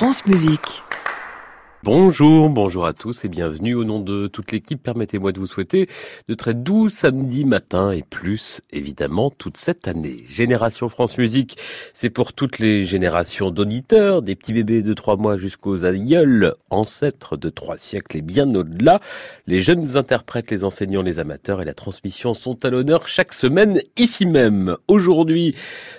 France Musique. Bonjour, bonjour à tous et bienvenue au nom de toute l'équipe. Permettez-moi de vous souhaiter de très doux samedi matin et plus évidemment toute cette année. Génération France Musique, c'est pour toutes les générations d'auditeurs, des petits bébés de trois mois jusqu'aux aïeuls, ancêtres de trois siècles et bien au-delà. Les jeunes interprètes, les enseignants, les amateurs et la transmission sont à l'honneur chaque semaine ici même. Aujourd'hui,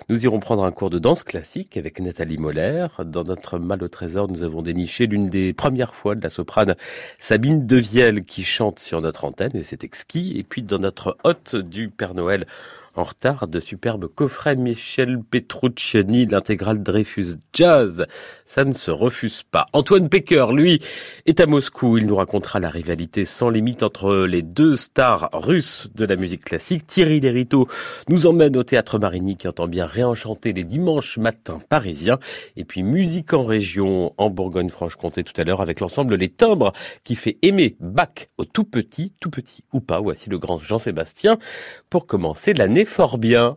nous irons prendre un cours de danse classique avec Nathalie Moller. Dans notre mal au trésor, nous avons déniché l'une des premières première fois de la soprane Sabine Devielle qui chante sur notre antenne et c'est exquis. Et puis dans notre hôte du Père Noël, en retard de superbes coffrets Michel Petrucciani, l'intégrale Dreyfus Jazz. Ça ne se refuse pas. Antoine Pecker, lui, est à Moscou. Il nous racontera la rivalité sans limite entre les deux stars russes de la musique classique. Thierry Lériteau nous emmène au théâtre Marigny qui entend bien réenchanter les dimanches matins parisiens. Et puis musique en région en Bourgogne-Franche-Comté tout à l'heure avec l'ensemble Les Timbres qui fait aimer Bach au tout petit, tout petit ou pas. Voici le grand Jean-Sébastien pour commencer l'année fort bien.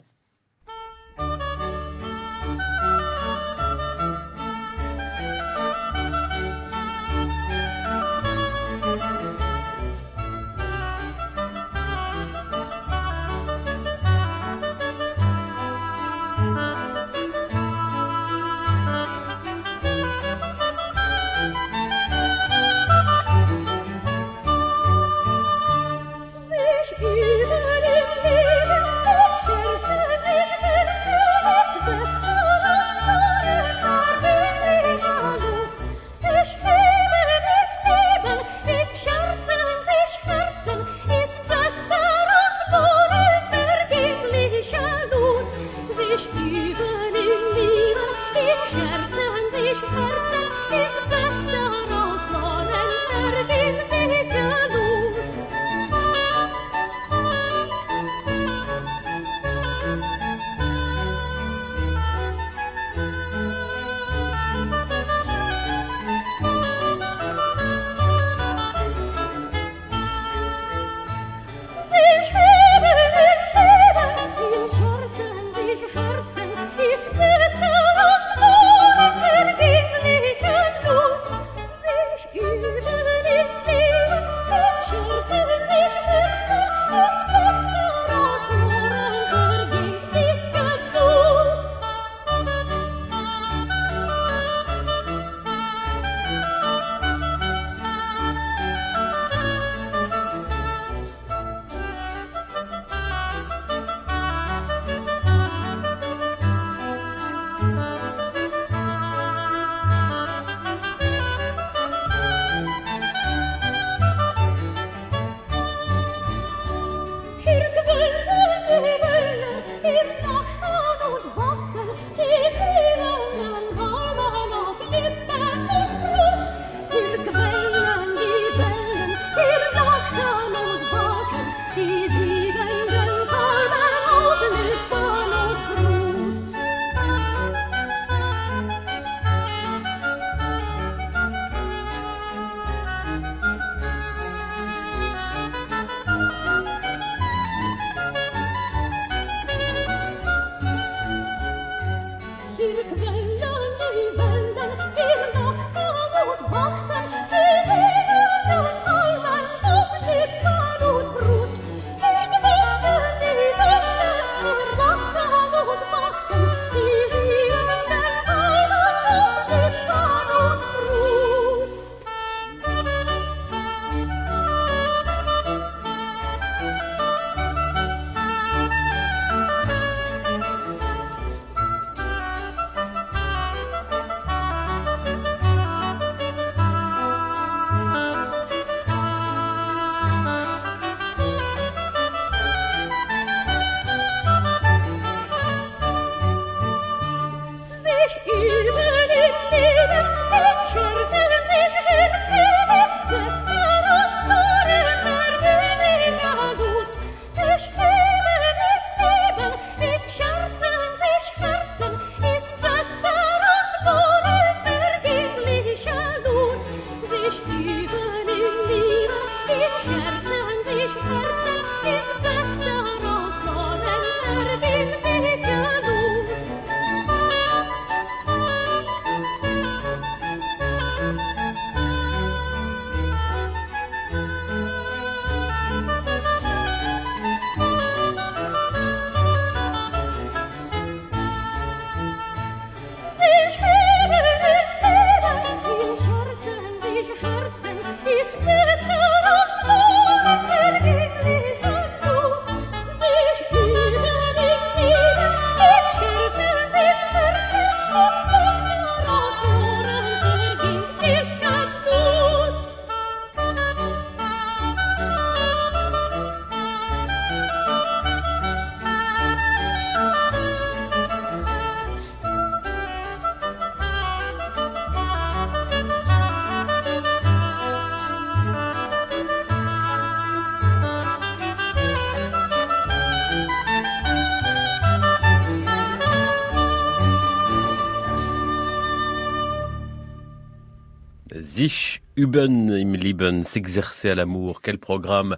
Üben im Leben, s'exercer à l'amour. Quel programme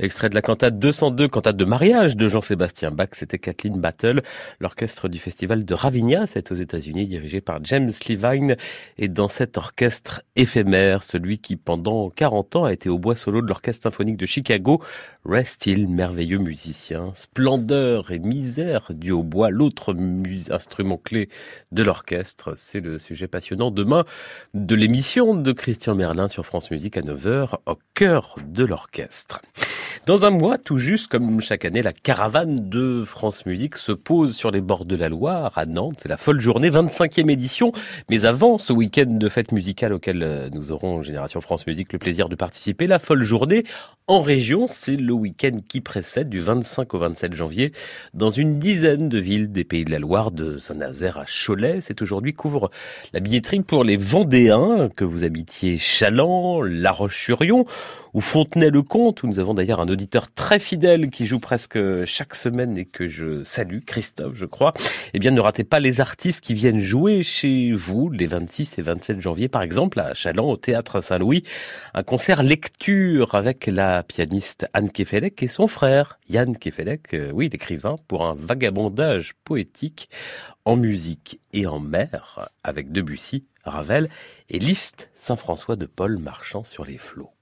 Extrait de la cantate 202, cantate de mariage de Jean-Sébastien Bach. C'était Kathleen Battle, l'orchestre du festival de Ravinia, c'est aux États-Unis, dirigé par James Levine. Et dans cet orchestre éphémère, celui qui pendant 40 ans a été au bois solo de l'orchestre symphonique de Chicago, Rest Hill, merveilleux musicien. Splendeur et misère du hautbois, l'autre instrument clé de l'orchestre. C'est le sujet passionnant demain de l'émission de Christian Merlin sur France Musique à 9h au cœur de l'orchestre. Dans un mois, tout juste, comme chaque année, la caravane de France Musique se pose sur les bords de la Loire, à Nantes. C'est la folle journée, 25e édition. Mais avant ce week-end de fête musicale auquel euh, nous aurons, Génération France Musique, le plaisir de participer, la folle journée en région, c'est le week-end qui précède du 25 au 27 janvier dans une dizaine de villes des Pays de la Loire, de Saint-Nazaire à Cholet. C'est aujourd'hui couvre la billetterie pour les Vendéens, que vous habitiez Chaland, La Roche-sur-Yon ou Fontenay-le-Comte, où nous avons d'ailleurs un auditeur très fidèle qui joue presque chaque semaine et que je salue, Christophe, je crois. Eh bien, ne ratez pas les artistes qui viennent jouer chez vous les 26 et 27 janvier, par exemple, à Chaland, au Théâtre Saint-Louis, un concert lecture avec la pianiste Anne Kefelec et son frère, Yann Kefelec, euh, oui, l'écrivain, pour un vagabondage poétique en musique et en mer avec Debussy, Ravel et Liszt, Saint-François de Paul marchant sur les flots.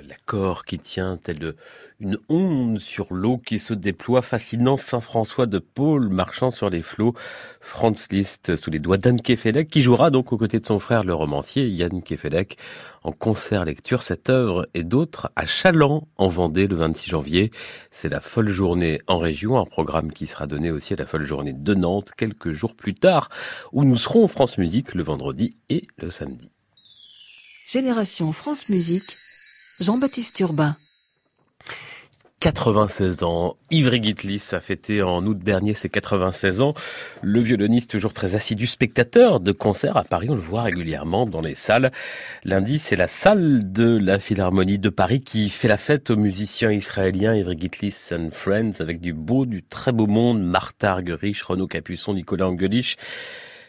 L'accord qui tient tel une onde sur l'eau qui se déploie, fascinant Saint-François de Paul marchant sur les flots, Franz Liszt sous les doigts d'Anne Kefelec, qui jouera donc aux côtés de son frère le romancier Yann Kefelec en concert lecture cette œuvre et d'autres à Chaland en Vendée le 26 janvier. C'est la folle journée en région, un programme qui sera donné aussi à la folle journée de Nantes quelques jours plus tard, où nous serons France Musique le vendredi et le samedi. Génération France Musique, Jean-Baptiste Urbain. 96 ans. Ivry Gitlis a fêté en août dernier ses 96 ans. Le violoniste, toujours très assidu spectateur de concerts à Paris, on le voit régulièrement dans les salles. Lundi, c'est la salle de la Philharmonie de Paris qui fait la fête aux musiciens israéliens Ivry Gitlis and Friends avec du beau, du très beau monde, Martha Argerich, Renaud Capuçon, Nicolas Angelich.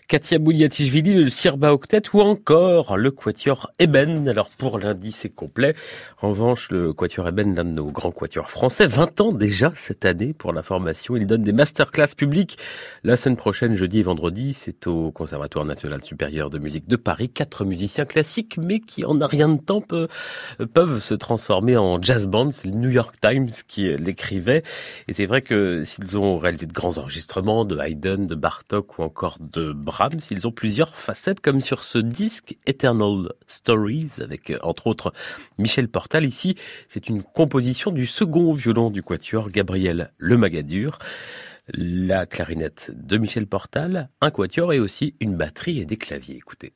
Katia Bouliatichvili, le Sirba Octet ou encore le Quatuor Eben. Alors pour lundi, c'est complet. En revanche, le Quatuor Eben, l'un de nos grands quatuors français, 20 ans déjà cette année pour la formation. Il donne des masterclass publiques la semaine prochaine, jeudi et vendredi. C'est au Conservatoire national supérieur de musique de Paris. Quatre musiciens classiques, mais qui en a rien de temps peuvent se transformer en jazz band. C'est le New York Times qui l'écrivait. Et c'est vrai que s'ils ont réalisé de grands enregistrements de Haydn, de Bartok ou encore de Ils ont plusieurs facettes, comme sur ce disque Eternal Stories, avec euh, entre autres Michel Portal. Ici, c'est une composition du second violon du quatuor, Gabriel Le Magadur. La clarinette de Michel Portal, un quatuor et aussi une batterie et des claviers. Écoutez.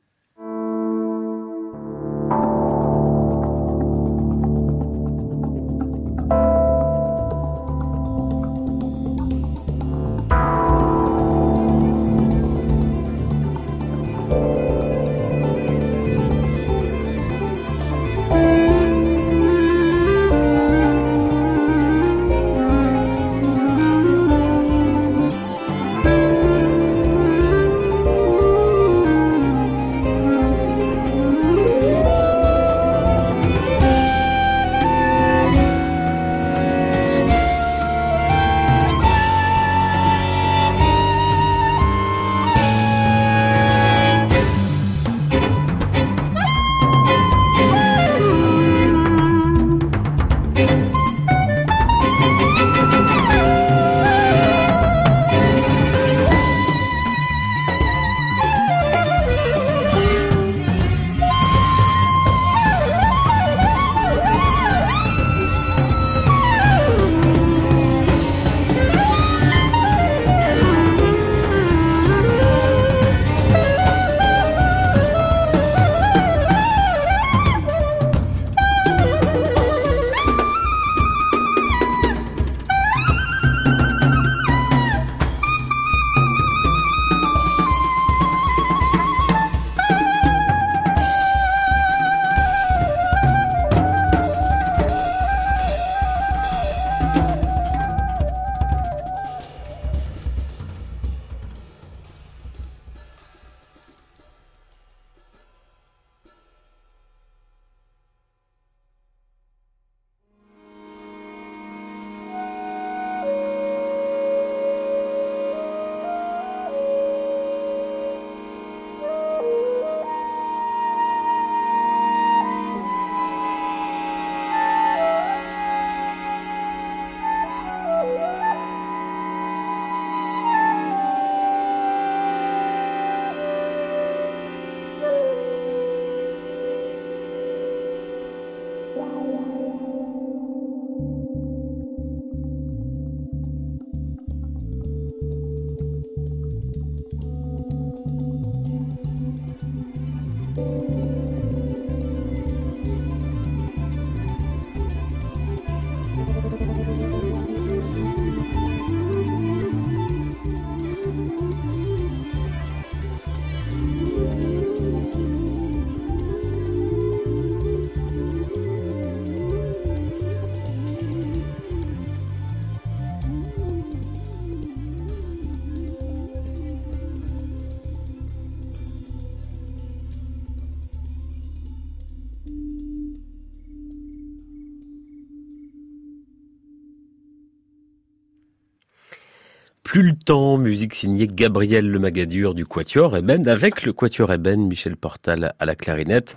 Musique signée Gabriel Le Magadur du Quatuor Eben, avec le Quatuor Eben, Michel Portal à la clarinette,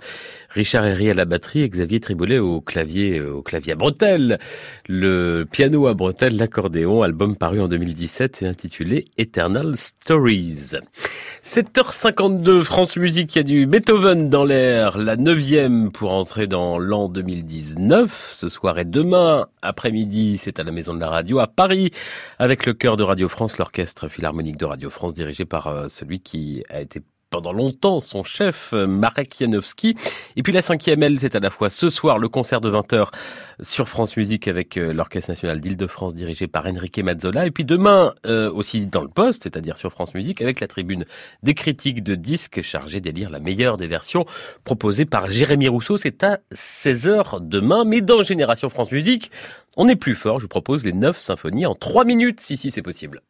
Richard Herry à la batterie Xavier Triboulet au clavier, euh, au clavier à bretelles, le piano à bretelles, l'accordéon, album paru en 2017 et intitulé Eternal Stories. 7h52, France Musique, il y a du Beethoven dans l'air, la neuvième pour entrer dans l'an 2019. Ce soir et demain après-midi, c'est à la Maison de la Radio à Paris, avec le chœur de Radio France, l'orchestre philharmonique de Radio France, dirigé par euh, celui qui a été pendant longtemps son chef, Marek Janowski. Et puis la cinquième aile, c'est à la fois ce soir le concert de 20h sur France Musique avec euh, l'Orchestre National d'Île-de-France dirigé par Enrique Mazzola. Et puis demain euh, aussi dans le poste, c'est-à-dire sur France Musique avec la tribune des critiques de disques chargée d'élire la meilleure des versions proposée par Jérémy Rousseau. C'est à 16h demain. Mais dans Génération France Musique, on est plus fort. Je vous propose les 9 symphonies en 3 minutes, si si c'est possible.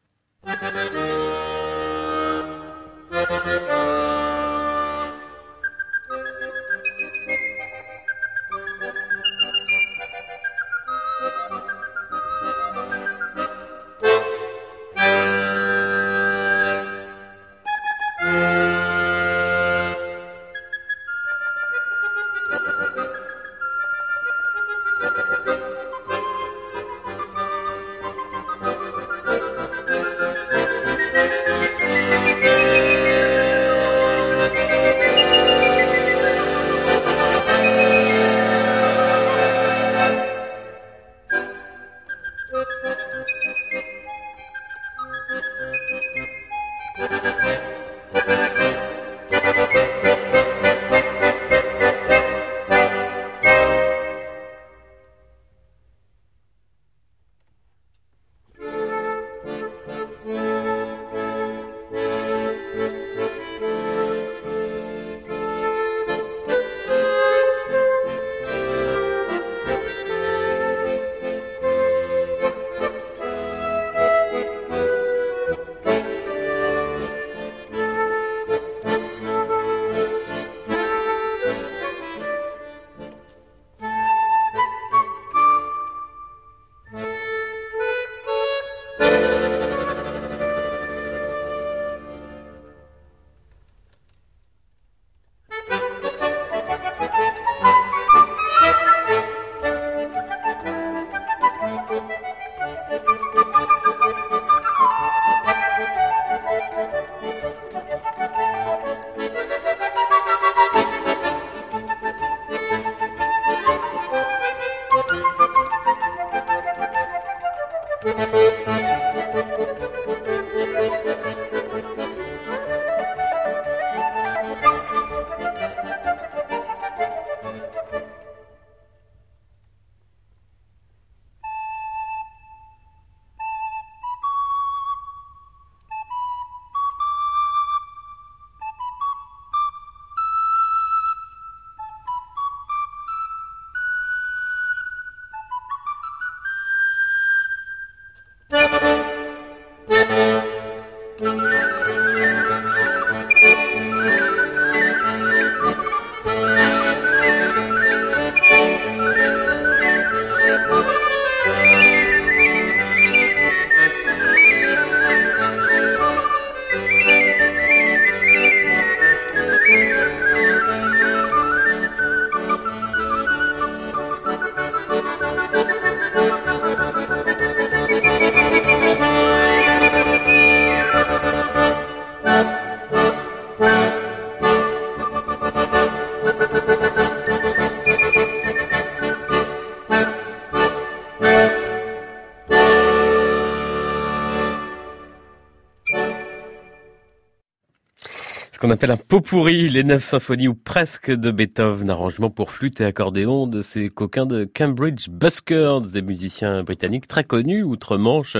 Appelle un pot pourri, les neuf symphonies ou presque de Beethoven, arrangement pour flûte et accordéon de ces coquins de Cambridge Buskers, des musiciens britanniques très connus outre-Manche,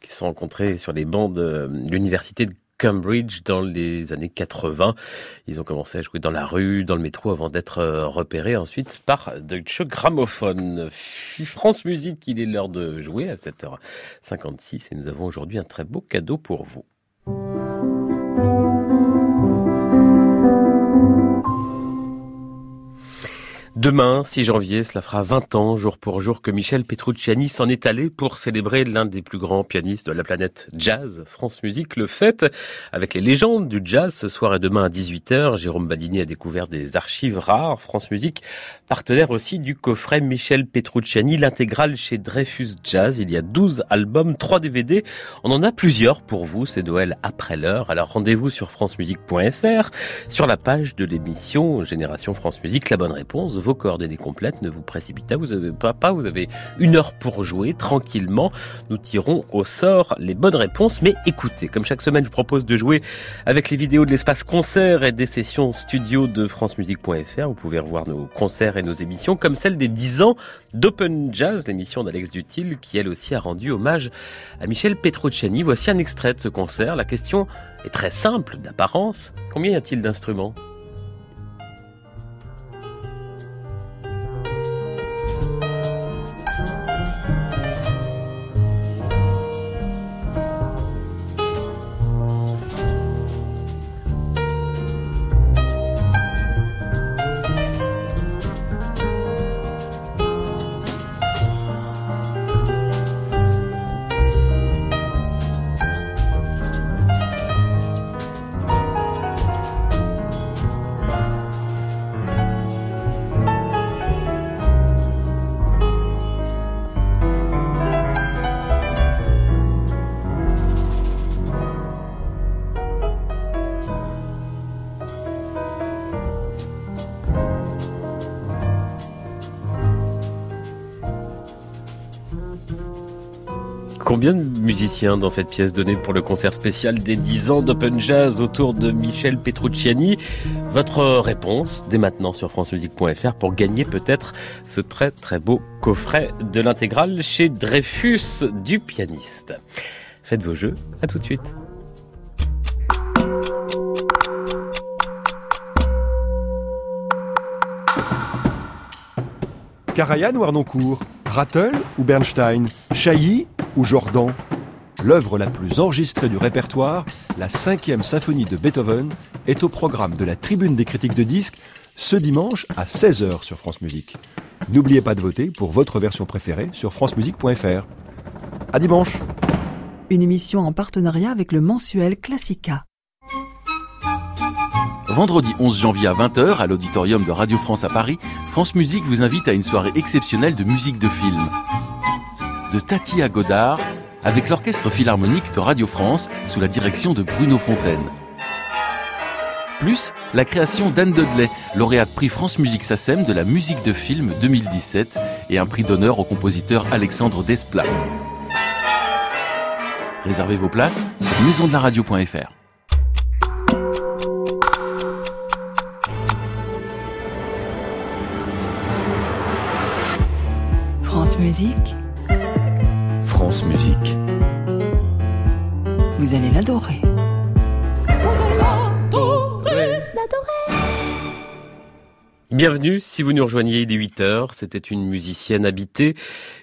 qui se sont rencontrés sur les bancs de l'université de Cambridge dans les années 80. Ils ont commencé à jouer dans la rue, dans le métro, avant d'être euh, repérés ensuite par Deutsche Grammophon. France Musique, il est l'heure de jouer à 7h56 et nous avons aujourd'hui un très beau cadeau pour vous. Demain, 6 janvier, cela fera 20 ans, jour pour jour, que Michel Petrucciani s'en est allé pour célébrer l'un des plus grands pianistes de la planète jazz. France Musique le fête avec les légendes du jazz ce soir et demain à 18h. Jérôme Badini a découvert des archives rares. France Musique, partenaire aussi du coffret Michel Petrucciani, l'intégrale chez Dreyfus Jazz. Il y a 12 albums, 3 DVD. On en a plusieurs pour vous. C'est Noël après l'heure. Alors rendez-vous sur francemusique.fr, sur la page de l'émission Génération France Musique. La bonne réponse vos coordonnées complètes. Ne vous précipitez vous pas, pas, vous avez une heure pour jouer tranquillement. Nous tirons au sort les bonnes réponses. Mais écoutez, comme chaque semaine, je propose de jouer avec les vidéos de l'espace concert et des sessions studio de francemusique.fr. Vous pouvez revoir nos concerts et nos émissions comme celle des 10 ans d'Open Jazz, l'émission d'Alex Dutil, qui elle aussi a rendu hommage à Michel Petrucciani. Voici un extrait de ce concert. La question est très simple d'apparence. Combien y a-t-il d'instruments? Combien de musiciens dans cette pièce donnée pour le concert spécial des 10 ans d'Open Jazz autour de Michel Petrucciani? Votre réponse dès maintenant sur francemusique.fr pour gagner peut-être ce très très beau coffret de l'intégrale chez Dreyfus du pianiste. Faites vos jeux, à tout de suite. Karajan ou Arnoncourt? Rattle ou Bernstein? Chailly ou Jordan L'œuvre la plus enregistrée du répertoire, la cinquième symphonie de Beethoven, est au programme de la Tribune des critiques de disques ce dimanche à 16h sur France Musique. N'oubliez pas de voter pour votre version préférée sur francemusique.fr. À dimanche Une émission en partenariat avec le mensuel Classica. Vendredi 11 janvier à 20h, à l'auditorium de Radio France à Paris, France Musique vous invite à une soirée exceptionnelle de musique de film. De Tati à Godard, avec l'Orchestre Philharmonique de Radio France, sous la direction de Bruno Fontaine. Plus, la création d'Anne Dudley, lauréate prix France Musique SACEM de la musique de film 2017 et un prix d'honneur au compositeur Alexandre Desplat. Réservez vos places sur maisondelaradio.fr. France Musique, France Musique. vous allez l'adorer. Bienvenue, si vous nous rejoignez, il est 8 heures. C'était une musicienne habitée,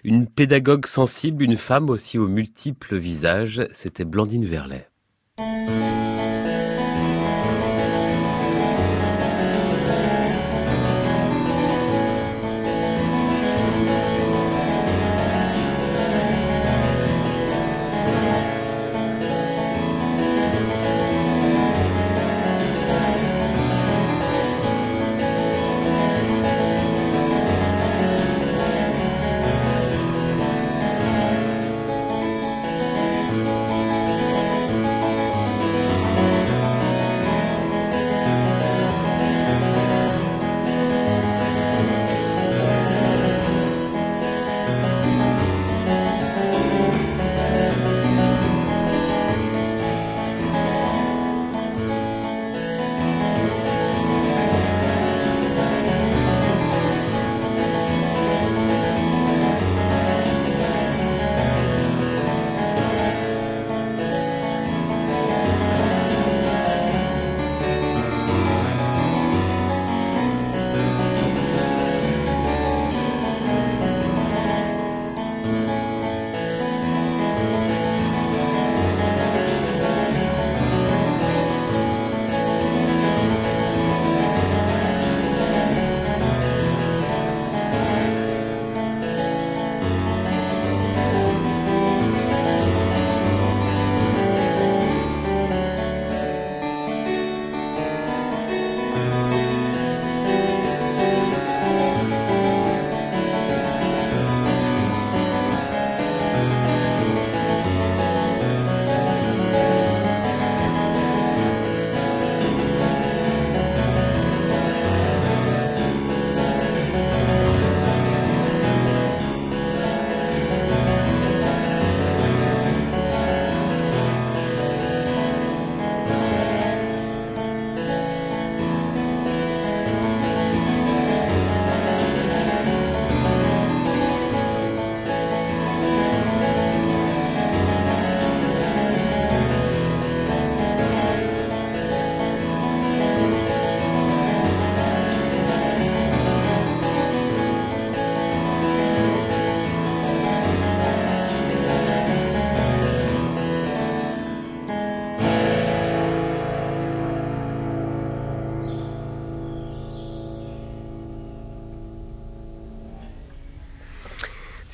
une pédagogue sensible, une femme aussi aux multiples visages. C'était Blandine Verlet.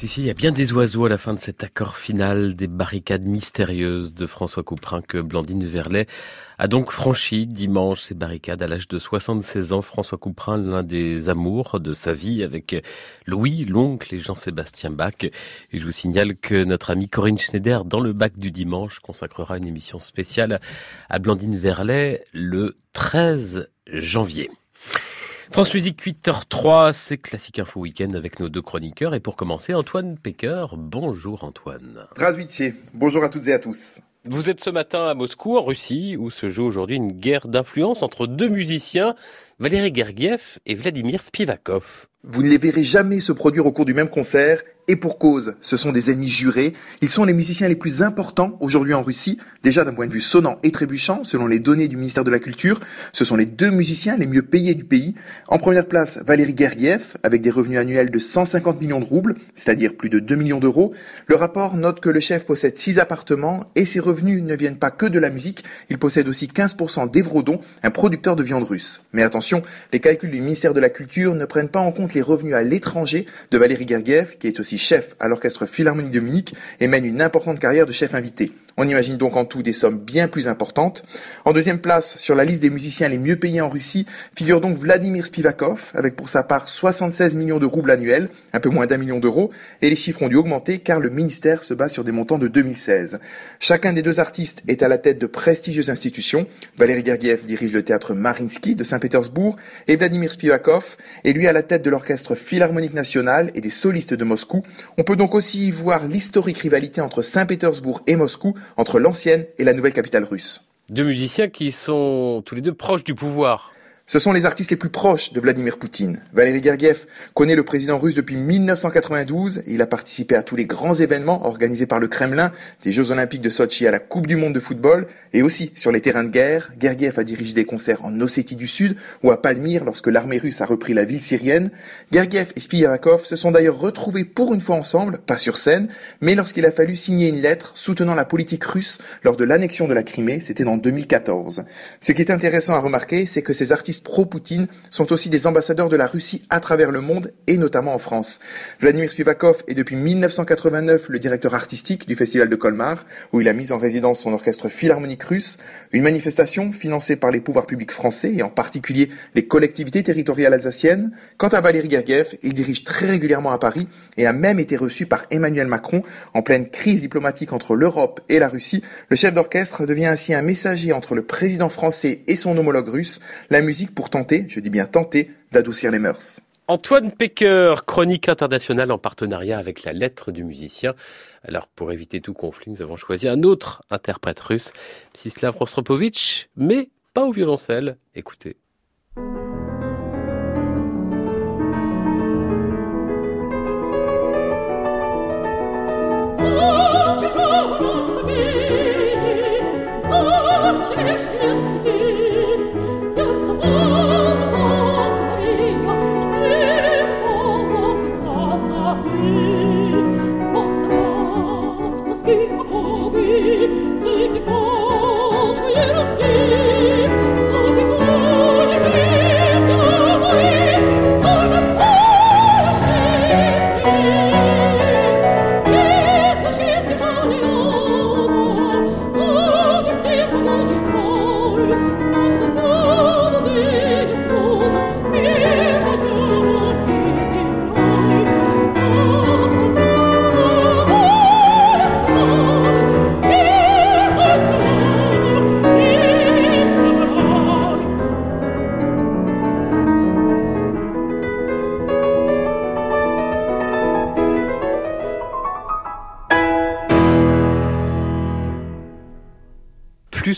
Ici, il y a bien des oiseaux à la fin de cet accord final des barricades mystérieuses de François Couperin que Blandine Verlet a donc franchi dimanche ces barricades à l'âge de 76 ans. François Couperin, l'un des amours de sa vie avec Louis, l'oncle et Jean-Sébastien Bach. Et je vous signale que notre amie Corinne Schneider, dans le bac du dimanche, consacrera une émission spéciale à Blandine Verlet le 13 janvier. France Musique 8h03, c'est Classique Info Week-end avec nos deux chroniqueurs. Et pour commencer, Antoine Pecker. Bonjour Antoine. Zdravstvuyte, bonjour à toutes et à tous. Vous êtes ce matin à Moscou, en Russie, où se joue aujourd'hui une guerre d'influence entre deux musiciens, Valérie Gergiev et Vladimir Spivakov. Vous ne les verrez jamais se produire au cours du même concert, et pour cause, ce sont des ennemis jurés. Ils sont les musiciens les plus importants aujourd'hui en Russie, déjà d'un point de vue sonnant et trébuchant, selon les données du ministère de la Culture. Ce sont les deux musiciens les mieux payés du pays. En première place, Valérie Gergiev, avec des revenus annuels de 150 millions de roubles, c'est-à-dire plus de 2 millions d'euros. Le rapport note que le chef possède 6 appartements et ses revenus ne viennent pas que de la musique. Il possède aussi 15% d'Evrodon, un producteur de viande russe. Mais attention, les calculs du ministère de la Culture ne prennent pas en compte les revenus à l'étranger de Valérie Gergiev, qui est aussi chef à l'Orchestre Philharmonique de Munich et mène une importante carrière de chef invité. On imagine donc en tout des sommes bien plus importantes. En deuxième place, sur la liste des musiciens les mieux payés en Russie, figure donc Vladimir Spivakov, avec pour sa part 76 millions de roubles annuels, un peu moins d'un million d'euros, et les chiffres ont dû augmenter car le ministère se base sur des montants de 2016. Chacun des deux artistes est à la tête de prestigieuses institutions. Valéry Gergiev dirige le théâtre Marinsky de Saint-Pétersbourg et Vladimir Spivakov est lui à la tête de l'Orchestre Philharmonique National et des solistes de Moscou. On peut donc aussi y voir l'historique rivalité entre Saint-Pétersbourg et Moscou, entre l'ancienne et la nouvelle capitale russe. Deux musiciens qui sont tous les deux proches du pouvoir. Ce sont les artistes les plus proches de Vladimir Poutine. Valéry Gergiev connaît le président russe depuis 1992. Il a participé à tous les grands événements organisés par le Kremlin, des Jeux Olympiques de Sochi à la Coupe du Monde de football, et aussi sur les terrains de guerre. Gergiev a dirigé des concerts en Ossétie du Sud ou à Palmyre lorsque l'armée russe a repris la ville syrienne. Gergiev et Spivakov se sont d'ailleurs retrouvés pour une fois ensemble, pas sur scène, mais lorsqu'il a fallu signer une lettre soutenant la politique russe lors de l'annexion de la Crimée, c'était en 2014. Ce qui est intéressant à remarquer, c'est que ces artistes pro-Poutine sont aussi des ambassadeurs de la Russie à travers le monde et notamment en France. Vladimir Spivakov est depuis 1989 le directeur artistique du festival de Colmar, où il a mis en résidence son orchestre philharmonique russe, une manifestation financée par les pouvoirs publics français et en particulier les collectivités territoriales alsaciennes. Quant à Valéry Gergiev, il dirige très régulièrement à Paris et a même été reçu par Emmanuel Macron en pleine crise diplomatique entre l'Europe et la Russie. Le chef d'orchestre devient ainsi un messager entre le président français et son homologue russe. La musique pour tenter, je dis bien tenter, d'adoucir les mœurs. Antoine Pecker, chronique internationale en partenariat avec la lettre du musicien. Alors, pour éviter tout conflit, nous avons choisi un autre interprète russe, Mstislav Rostropovitch, mais pas au violoncelle. Écoutez.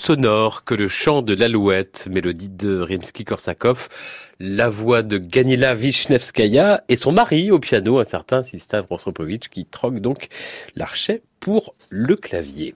Sonore que le chant de l'alouette, mélodie de Rimsky-Korsakov, la voix de Ganila Vishnevskaya et son mari au piano, un certain Sistav Rostropovitch, qui troque donc l'archet pour le clavier.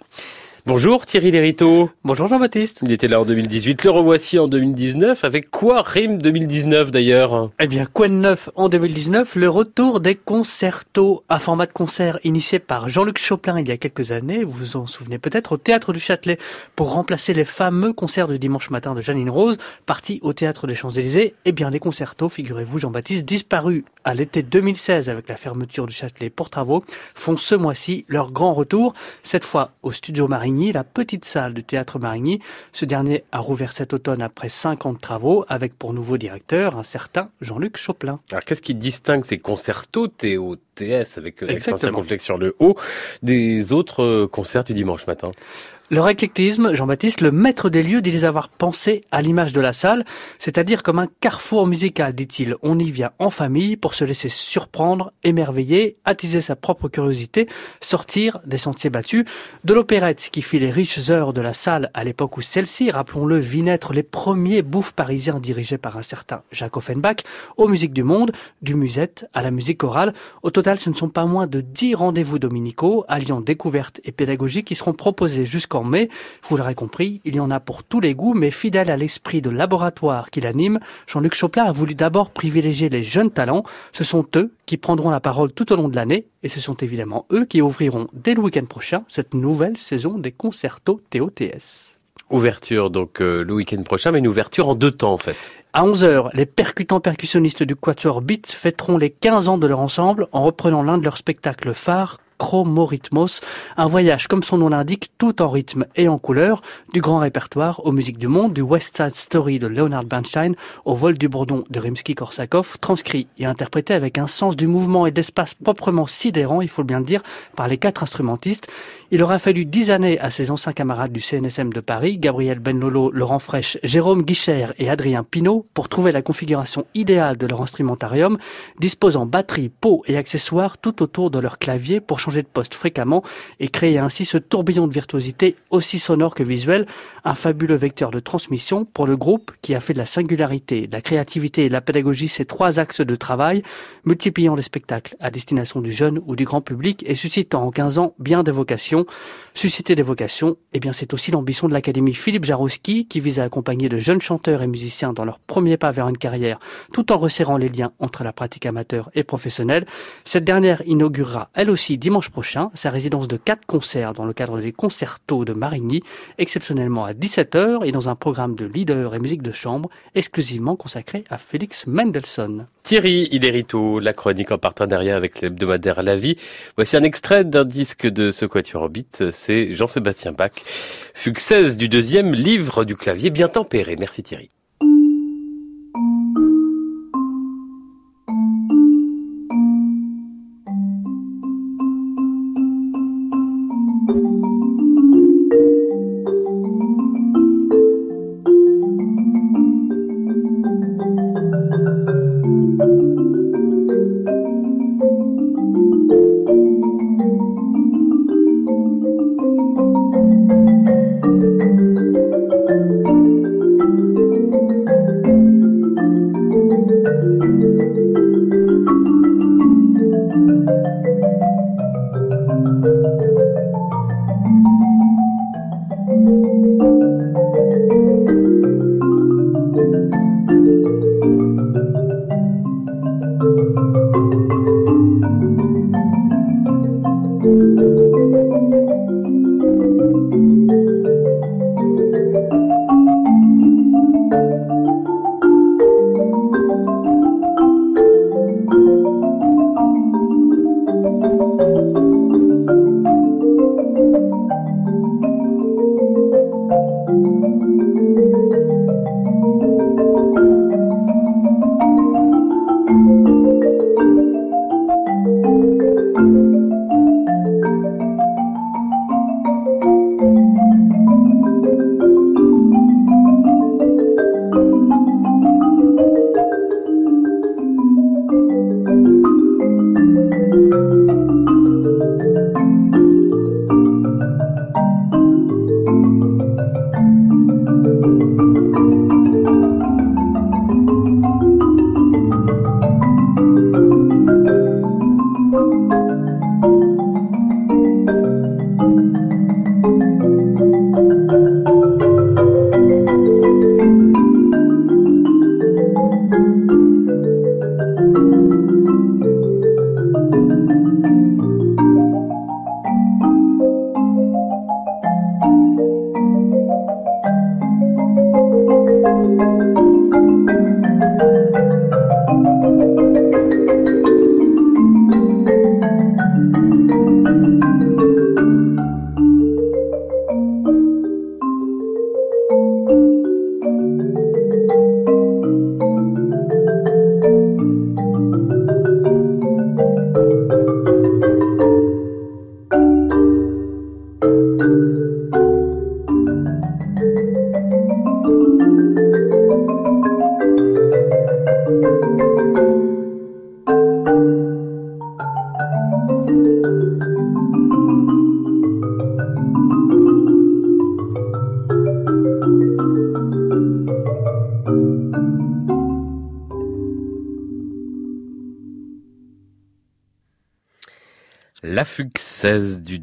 Bonjour Thierry Lériteau. Bonjour Jean-Baptiste. Il était là en 2018, le revoici en 2019. Avec quoi rime 2019 d'ailleurs? Eh bien, quoi de neuf en 2019 Le retour des concertos, un format de concert initié par Jean-Luc Choplin il y a quelques années, vous vous en souvenez peut-être, au Théâtre du Châtelet, pour remplacer les fameux concerts du dimanche matin de Janine Rose, parti au Théâtre des Champs-Élysées. Eh bien, les concertos, figurez-vous Jean-Baptiste, disparus à l'été 2016 avec la fermeture du Châtelet pour travaux, font ce mois-ci leur grand retour, cette fois au Studio Marigny la petite salle du théâtre Marigny. Ce dernier a rouvert cet automne après cinq ans de travaux, avec pour nouveau directeur un certain Jean-Luc Choplin. Alors qu'est-ce qui distingue ces concertos TOTS avec l'accent circonflexe sur le haut des autres euh, concerts du dimanche matin? Leur éclectisme, Jean-Baptiste, le maître des lieux dit les avoir pensés à l'image de la salle, c'est-à-dire comme un carrefour musical, dit-il. On y vient en famille pour se laisser surprendre, émerveiller, attiser sa propre curiosité, sortir des sentiers battus. De l'opérette qui fit les riches heures de la salle à l'époque où celle-ci, rappelons-le, vit naître les premiers bouffes parisiens dirigés par un certain Jacques Offenbach, aux musiques du monde, du musette à la musique chorale. Au total, ce ne sont pas moins de dix rendez-vous dominicaux, alliant découverte et pédagogie qui seront proposés jusqu'à en mai. Vous l'aurez compris, il y en a pour tous les goûts, mais fidèle à l'esprit de laboratoire qui l'anime, Jean-Luc Choplin a voulu d'abord privilégier les jeunes talents. Ce sont eux qui prendront la parole tout au long de l'année, et ce sont évidemment eux qui ouvriront dès le week-end prochain cette nouvelle saison des concertos TOTS. Ouverture donc euh, le week-end prochain, mais une ouverture en deux temps en fait. À 11h, les percutants percussionnistes du Quatuor Beats fêteront les 15 ans de leur ensemble en reprenant l'un de leurs spectacles phares, Chromorhythmos, un voyage comme son nom l'indique, tout en rythme et en couleur, du grand répertoire aux musiques du monde, du West Side Story de Leonard Bernstein au vol du bourdon de Rimsky-Korsakov, transcrit et interprété avec un sens du mouvement et d'espace proprement sidérant, il faut bien le dire, par les quatre instrumentistes. Il aura fallu dix années à ses anciens camarades du CNSM de Paris, Gabriel Benlolo, Laurent Fraîche, Jérôme Guicher et Adrien Pinault, pour trouver la configuration idéale de leur instrumentarium, disposant batterie, peau et accessoires tout autour de leur clavier pour changer de poste fréquemment et créer ainsi ce tourbillon de virtuosité aussi sonore que visuel, un fabuleux vecteur de transmission pour le groupe qui a fait de la singularité, de la créativité et de la pédagogie ses trois axes de travail, multipliant les spectacles à destination du jeune ou du grand public et suscitant en 15 ans bien des vocations Susciter des vocations, eh bien c'est aussi l'ambition de l'Académie Philippe Jarowski qui vise à accompagner de jeunes chanteurs et musiciens dans leur premier pas vers une carrière tout en resserrant les liens entre la pratique amateur et professionnelle. Cette dernière inaugurera elle aussi dimanche prochain sa résidence de quatre concerts dans le cadre des concertos de Marigny, exceptionnellement à 17h et dans un programme de leader et musique de chambre exclusivement consacré à Félix Mendelssohn. Thierry Iderito, la chronique en partenariat avec l'hebdomadaire La Vie. Voici un extrait d'un disque de ce quatuor c'est Jean-Sébastien Bach. Fugue 16 du deuxième livre du clavier bien tempéré. Merci Thierry.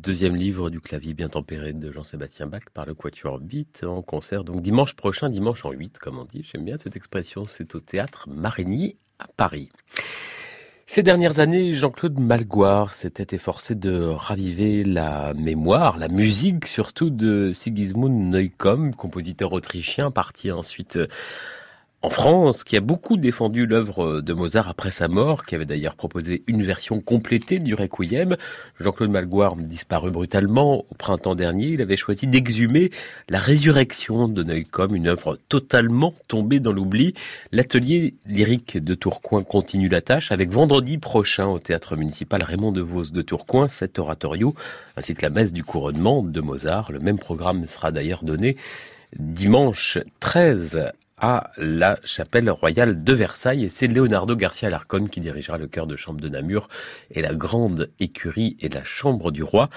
Deuxième livre du clavier bien tempéré de Jean-Sébastien Bach par le Quatuor Beat en concert. Donc dimanche prochain, dimanche en 8, comme on dit. J'aime bien cette expression. C'est au théâtre Marigny à Paris. Ces dernières années, Jean-Claude Malgoire s'était efforcé de raviver la mémoire, la musique surtout de Sigismund Neukomm, compositeur autrichien, parti ensuite en France, qui a beaucoup défendu l'œuvre de Mozart après sa mort, qui avait d'ailleurs proposé une version complétée du Requiem. Jean-Claude Malgoire disparu brutalement au printemps dernier. Il avait choisi d'exhumer la résurrection de Neukomm, une œuvre totalement tombée dans l'oubli. L'atelier lyrique de Tourcoing continue la tâche avec vendredi prochain au théâtre municipal Raymond de Vos de Tourcoing, cet oratorio, ainsi que la messe du couronnement de Mozart. Le même programme sera d'ailleurs donné dimanche 13 à la chapelle royale de Versailles. Et c'est Leonardo Garcia Larcon qui dirigera le chœur de chambre de Namur et la grande écurie et la chambre du roi.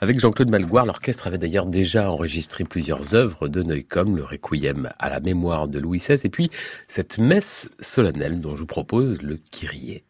Avec Jean-Claude Malgoire, l'orchestre avait d'ailleurs déjà enregistré plusieurs œuvres de Neukomm, le Requiem à la mémoire de Louis XVI, et puis cette messe solennelle dont je vous propose le Kyrie.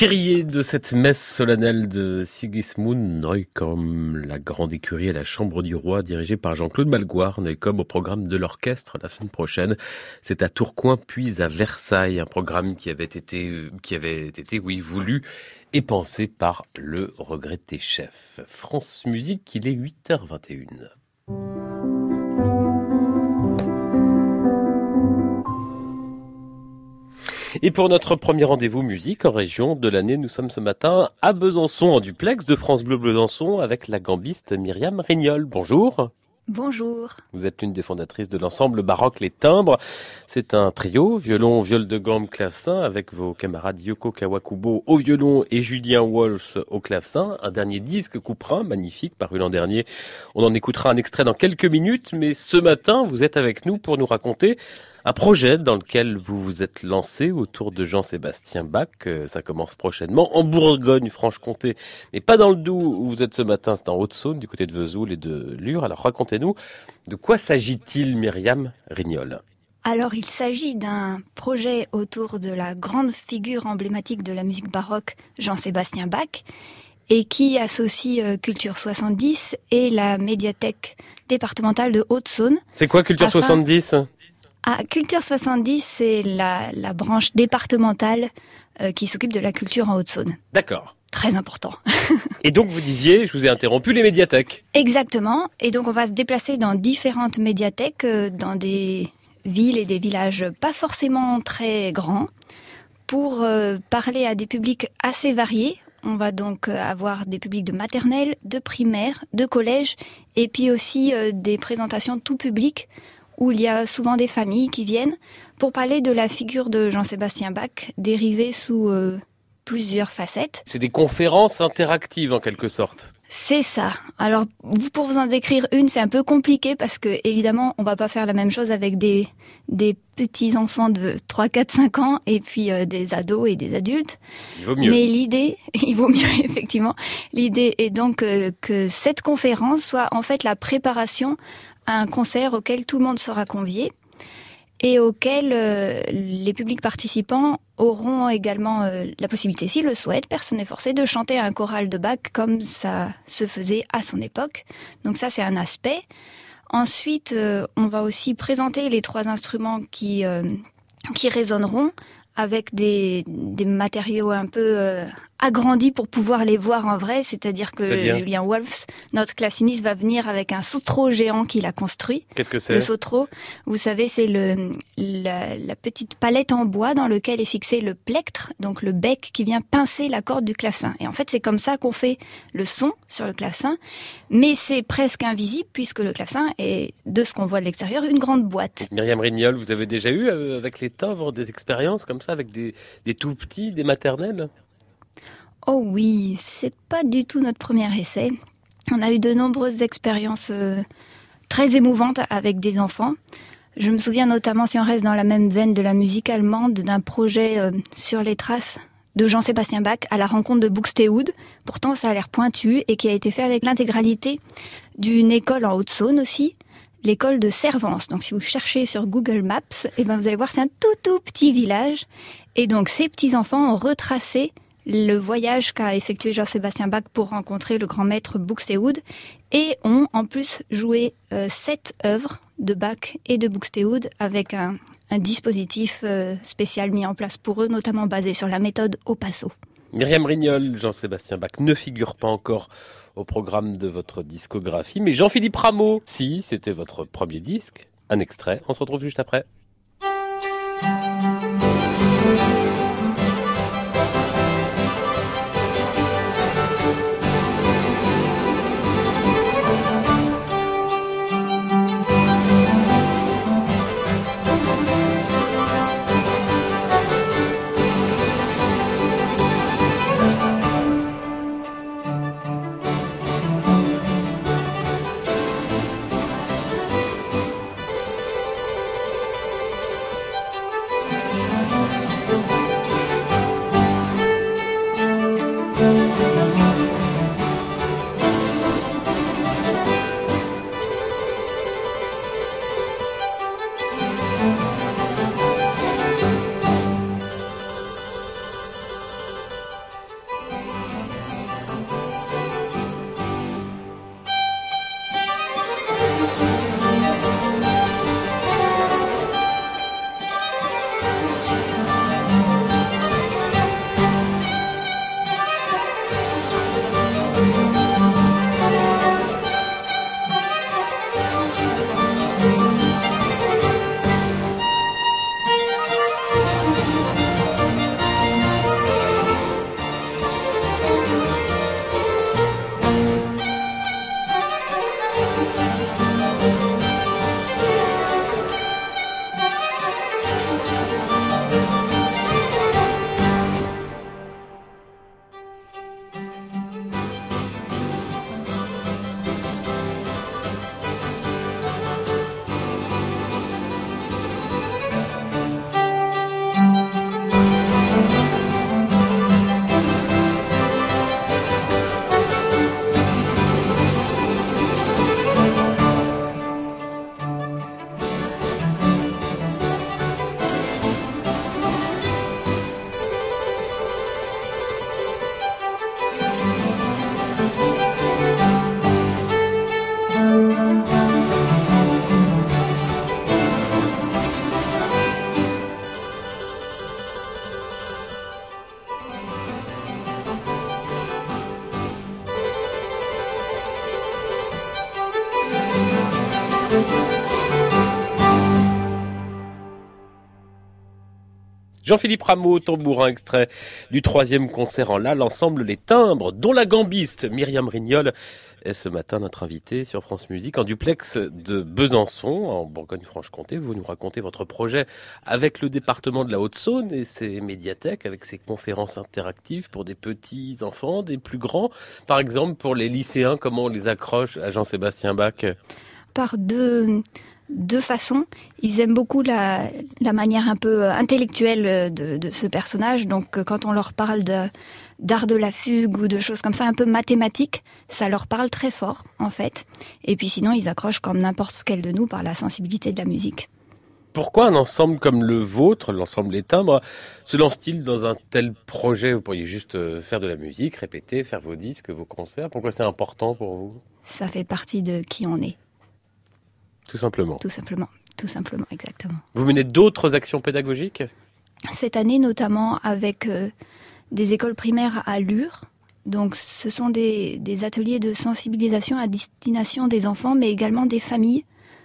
Kyrie de cette messe solennelle de Sigismund Neukomm, la grande écurie à la Chambre du Roi, dirigée par Jean-Claude Malgoire. Neukomm au programme de l'orchestre la semaine prochaine. C'est à Tourcoing puis à Versailles, un programme qui avait été, qui avait été, oui, voulu et pensé par le regretté chef. France Musique, il est 8h21. Et pour notre premier rendez-vous musique en région de l'année, nous sommes ce matin à Besançon, en duplex de France Bleu Besançon, avec la gambiste Myriam Rignol. Bonjour. Bonjour. Vous êtes l'une des fondatrices de l'ensemble baroque Les Timbres. C'est un trio, violon, viol de gamme, clavecin, avec vos camarades Yoko Kawakubo au violon et Julien Wolfs au clavecin. Un dernier disque couperin, magnifique, paru l'an dernier. On en écoutera un extrait dans quelques minutes, mais ce matin, vous êtes avec nous pour nous raconter un projet dans lequel vous vous êtes lancé autour de Jean-Sébastien Bach. Euh, ça commence prochainement en Bourgogne-Franche-Comté, mais pas dans le Doubs où vous êtes ce matin, c'est en Haute-Saône, du côté de Vesoul et de Lure. Alors racontez-nous, de quoi s'agit-il, Myriam Rignol? Alors il s'agit d'un projet autour de la grande figure emblématique de la musique baroque, Jean-Sébastien Bach, et qui associe euh, Culture 70 et la médiathèque départementale de Haute-Saône. C'est quoi Culture 70 ah, Culture 70, c'est la, la, branche départementale euh, qui s'occupe de la culture en Haute-Saône. D'accord. Très important. et donc vous disiez, je vous ai interrompu, les médiathèques. Exactement. Et donc on va se déplacer dans différentes médiathèques, euh, dans des villes et des villages pas forcément très grands, pour euh, parler à des publics assez variés. On va donc avoir des publics de maternelle, de primaire, de collège, et puis aussi des présentations tout public où il y a souvent des familles qui viennent pour parler de la figure de Jean-Sébastien Bach, dérivée sous euh, plusieurs facettes. C'est des conférences interactives en quelque sorte. C'est ça. Alors, pour vous en décrire une, c'est un peu compliqué parce que, évidemment, on va pas faire la même chose avec des, des petits enfants de 3, 4, 5 ans et puis euh, des ados et des adultes. Il vaut mieux. Mais l'idée, il vaut mieux, effectivement. L'idée est donc euh, que cette conférence soit en fait la préparation un concert auquel tout le monde sera convié et auquel euh, les publics participants auront également euh, la possibilité, s'ils le souhaitent, personne n'est forcé, de chanter un choral de Bach comme ça se faisait à son époque. Donc ça, c'est un aspect. Ensuite, euh, on va aussi présenter les trois instruments qui, qui résonneront avec des, des matériaux un peu agrandi pour pouvoir les voir en vrai, c'est-à-dire que Julien Wolfs, notre classiniste, va venir avec un sautreau géant qu'il a construit. Qu'est-ce que c'est? Le sautreau, vous savez, c'est le la, la, petite palette en bois dans lequel est fixé le plectre, donc le bec qui vient pincer la corde du clavecin. Et en fait, c'est comme ça qu'on fait le son sur le clavecin, mais c'est presque invisible puisque le clavecin est, de ce qu'on voit de l'extérieur, une grande boîte. Myriam Rignol, vous avez déjà eu euh, avec les timbres des expériences comme ça, avec des, des tout petits, des maternelles? Oh oui, c'est pas du tout notre premier essai. On a eu de nombreuses expériences euh, très émouvantes avec des enfants. Je me souviens notamment, si on reste dans la même veine de la musique allemande, d'un projet euh, sur les traces de Jean-Sébastien Bach à la rencontre de Buxtehude. Pourtant, ça a l'air pointu et qui a été fait avec l'intégralité d'une école en Haute-Saône aussi, l'école de Servance. Donc, si vous cherchez sur Google Maps, eh ben, vous allez voir, c'est un tout tout petit village. Et donc, ces petits enfants ont retracé le voyage qu'a effectué Jean-Sébastien Bach pour rencontrer le grand maître Buxtehude et ont en plus joué euh, sept œuvres de Bach et de Buxtehude avec un, dispositif euh, spécial mis en place pour eux, notamment basé sur la méthode au passo. Myriam Rignol, Jean-Sébastien Bach ne figure pas encore au programme de votre discographie, mais Jean-Philippe Rameau, si c'était votre premier disque, un extrait, on se retrouve juste après. Jean-Philippe Rameau, tambourin extrait du troisième concert en La, l'ensemble Les Timbres, dont la gambiste Myriam Rignol est ce matin notre invité sur France Musique en duplex de Besançon, en Bourgogne-Franche-Comté. Vous nous racontez votre projet avec le département de la Haute-Saône et ses médiathèques, avec ses conférences interactives pour des petits enfants, des plus grands. Par exemple, pour les lycéens, comment on les accroche à Jean-Sébastien Bach? Par deux deux façons. Ils aiment beaucoup la, manière un peu intellectuelle de, de, ce personnage. Donc quand on leur parle de, d'art de la fugue ou de choses comme ça, un peu mathématiques, ça leur parle très fort, en fait. Et puis sinon, ils accrochent comme n'importe quel de nous par la sensibilité de la musique. Pourquoi un ensemble comme le vôtre, l'ensemble des timbres, se lance-t-il dans un tel projet? Vous pourriez juste euh, faire de la musique, répéter, faire vos disques, vos concerts. Pourquoi c'est important pour vous? Ça fait partie de qui on est. Tout simplement. Tout simplement. Tout simplement, exactement. Vous menez d'autres actions pédagogiques? Cette année, notamment avec euh, des écoles primaires à Lure. Donc ce sont des, ateliers de sensibilisation à destination des enfants, mais également des familles.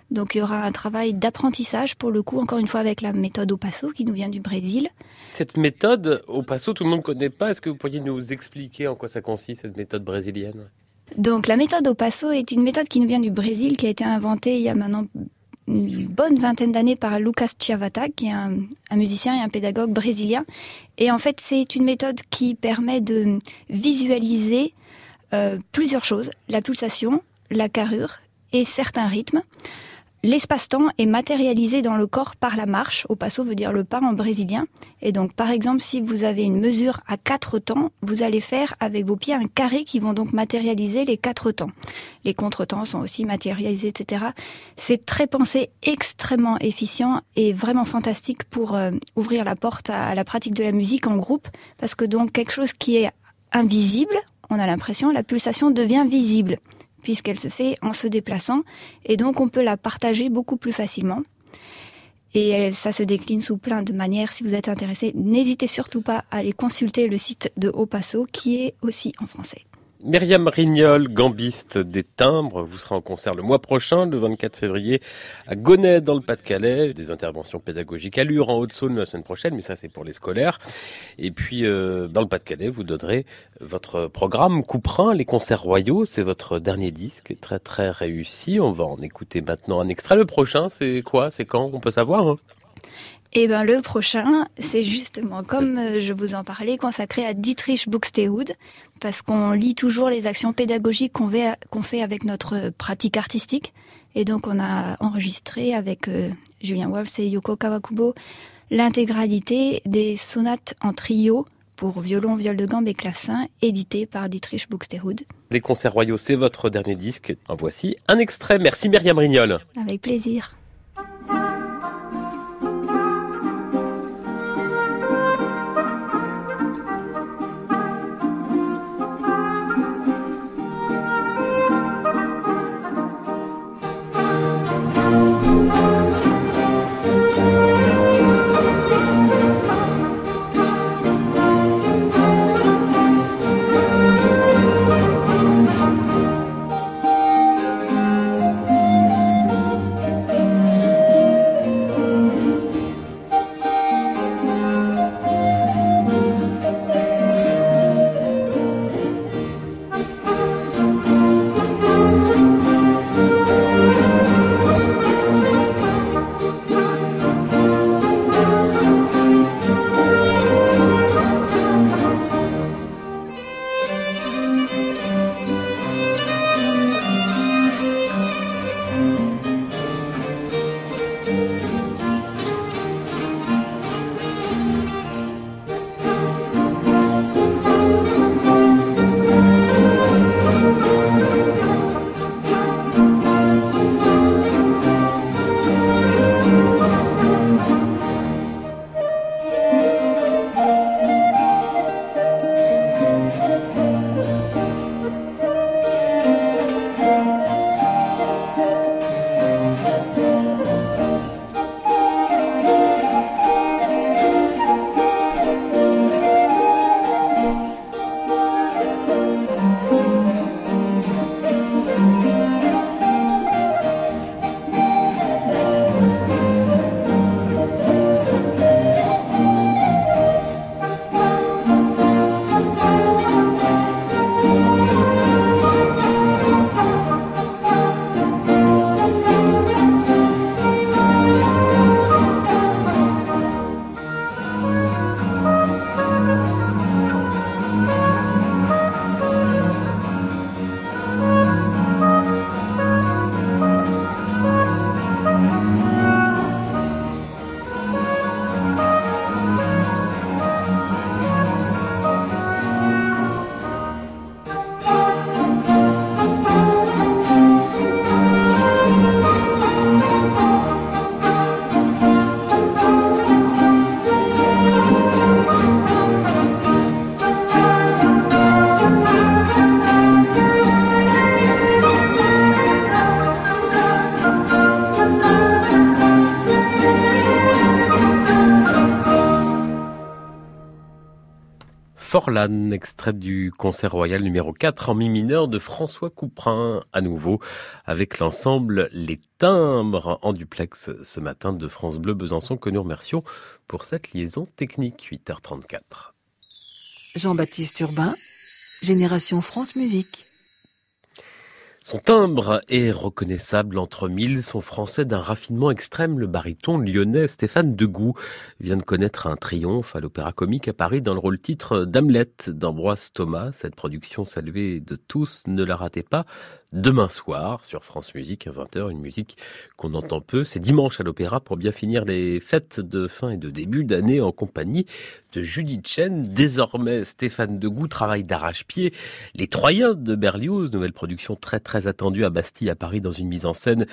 Donc il y aura un travail d'apprentissage, pour le coup, encore une fois avec la méthode au passo qui nous vient du Brésil. Cette méthode au passo, tout le monde ne connaît pas. Est-ce que vous pourriez nous expliquer en quoi ça consiste, cette méthode brésilienne? Donc la méthode au passo est une méthode qui nous vient du Brésil, qui a été inventée il y a maintenant une bonne vingtaine d'années par Lucas Chiavata, qui est un, musicien et un pédagogue brésilien. Et en fait, c'est une méthode qui permet de visualiser euh, plusieurs choses, la pulsation, la carrure et certains rythmes. L'espace-temps est matérialisé dans le corps par la marche. Au passo veut dire le pas en brésilien. Et donc, par exemple, si vous avez une mesure à quatre temps, vous allez faire avec vos pieds un carré qui vont donc matérialiser les quatre temps. Les contretemps sont aussi matérialisés, etc. C'est très pensé, extrêmement efficient et vraiment fantastique pour euh, ouvrir la porte à la pratique de la musique en groupe. Parce que donc, quelque chose qui est invisible, on a l'impression, la pulsation devient visible puisqu'elle se fait en se déplaçant, et donc on peut la partager beaucoup plus facilement. Et ça se décline sous plein de manières. Si vous êtes intéressé, n'hésitez surtout pas à aller consulter le site de Opasso qui est aussi en français. Myriam Rignol, gambiste des timbres, vous serez en concert le mois prochain, le 24 février, à Gonnet dans le Pas-de-Calais. Des interventions pédagogiques à Lure en Haute-Saône la semaine prochaine, mais ça c'est pour les scolaires. Et puis euh, dans le Pas-de-Calais, vous donnerez votre programme Couperin, les concerts royaux. C'est votre dernier disque, très très réussi. On va en écouter maintenant un extrait. Le prochain, c'est quoi? C'est quand? On peut savoir hein? Eh ben le prochain, c'est justement comme euh, je vous en parlais, consacré à Dietrich Buxtehude, parce qu'on lit toujours les actions pédagogiques qu'on fait, avec notre pratique artistique. Et donc on a enregistré avec euh, Julien Wolf et Yoko Kawakubo l'intégralité des sonates en trio pour violon, viol de gambe et clavecin, édité par Dietrich Buxtehude. Les concerts royaux, c'est votre dernier disque. En voici un extrait. Merci Myriam Rignol. Avec plaisir. Forlan, extrait du concert royal numéro 4 en mi mineur de François Couperin, à nouveau avec l'ensemble Les Timbres en duplex ce matin de France Bleu Besançon que nous remercions pour cette liaison technique 8h34. Jean-Baptiste Urbain, Génération France Musique. Son timbre est reconnaissable entre mille, son français d'un raffinement extrême, le baryton lyonnais Stéphane Degout vient de connaître un triomphe à l'Opéra Comique à Paris dans le rôle titre d'Hamlet d'Ambroise Thomas. Cette production saluée de tous, ne la ratez pas, demain soir sur France Musique à 20h, une musique qu'on entend peu. C'est dimanche à l'Opéra pour bien finir les fêtes de fin et de début d'année en compagnie Judith Chen. Désormais, Stéphane Degout travaille d'arrache-pied Les Troyens de Berlioz, nouvelle production très très attendue à Bastille à Paris dans une mise en scène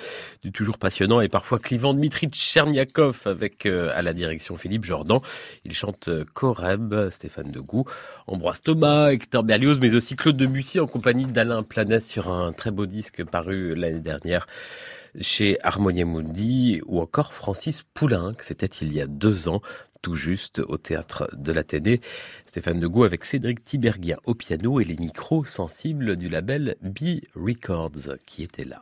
du toujours passionnant et parfois clivant Dmitri Tcherniakov avec euh, à la direction Philippe Jordan. Il chante Coreb, Stéphane Degout, Ambroise Thomas, Hector Berlioz, mais aussi Claude Debussy en compagnie d'Alain Planès sur un très beau disque paru l'année dernière chez Harmonia Mundi ou encore Francis Poulenc, c'était il y a deux ans, tout juste au théâtre de l'Athénée. Stéphane Degout avec Cédric Tiberghien au piano et les micros sensibles du label B Records qui étaient là.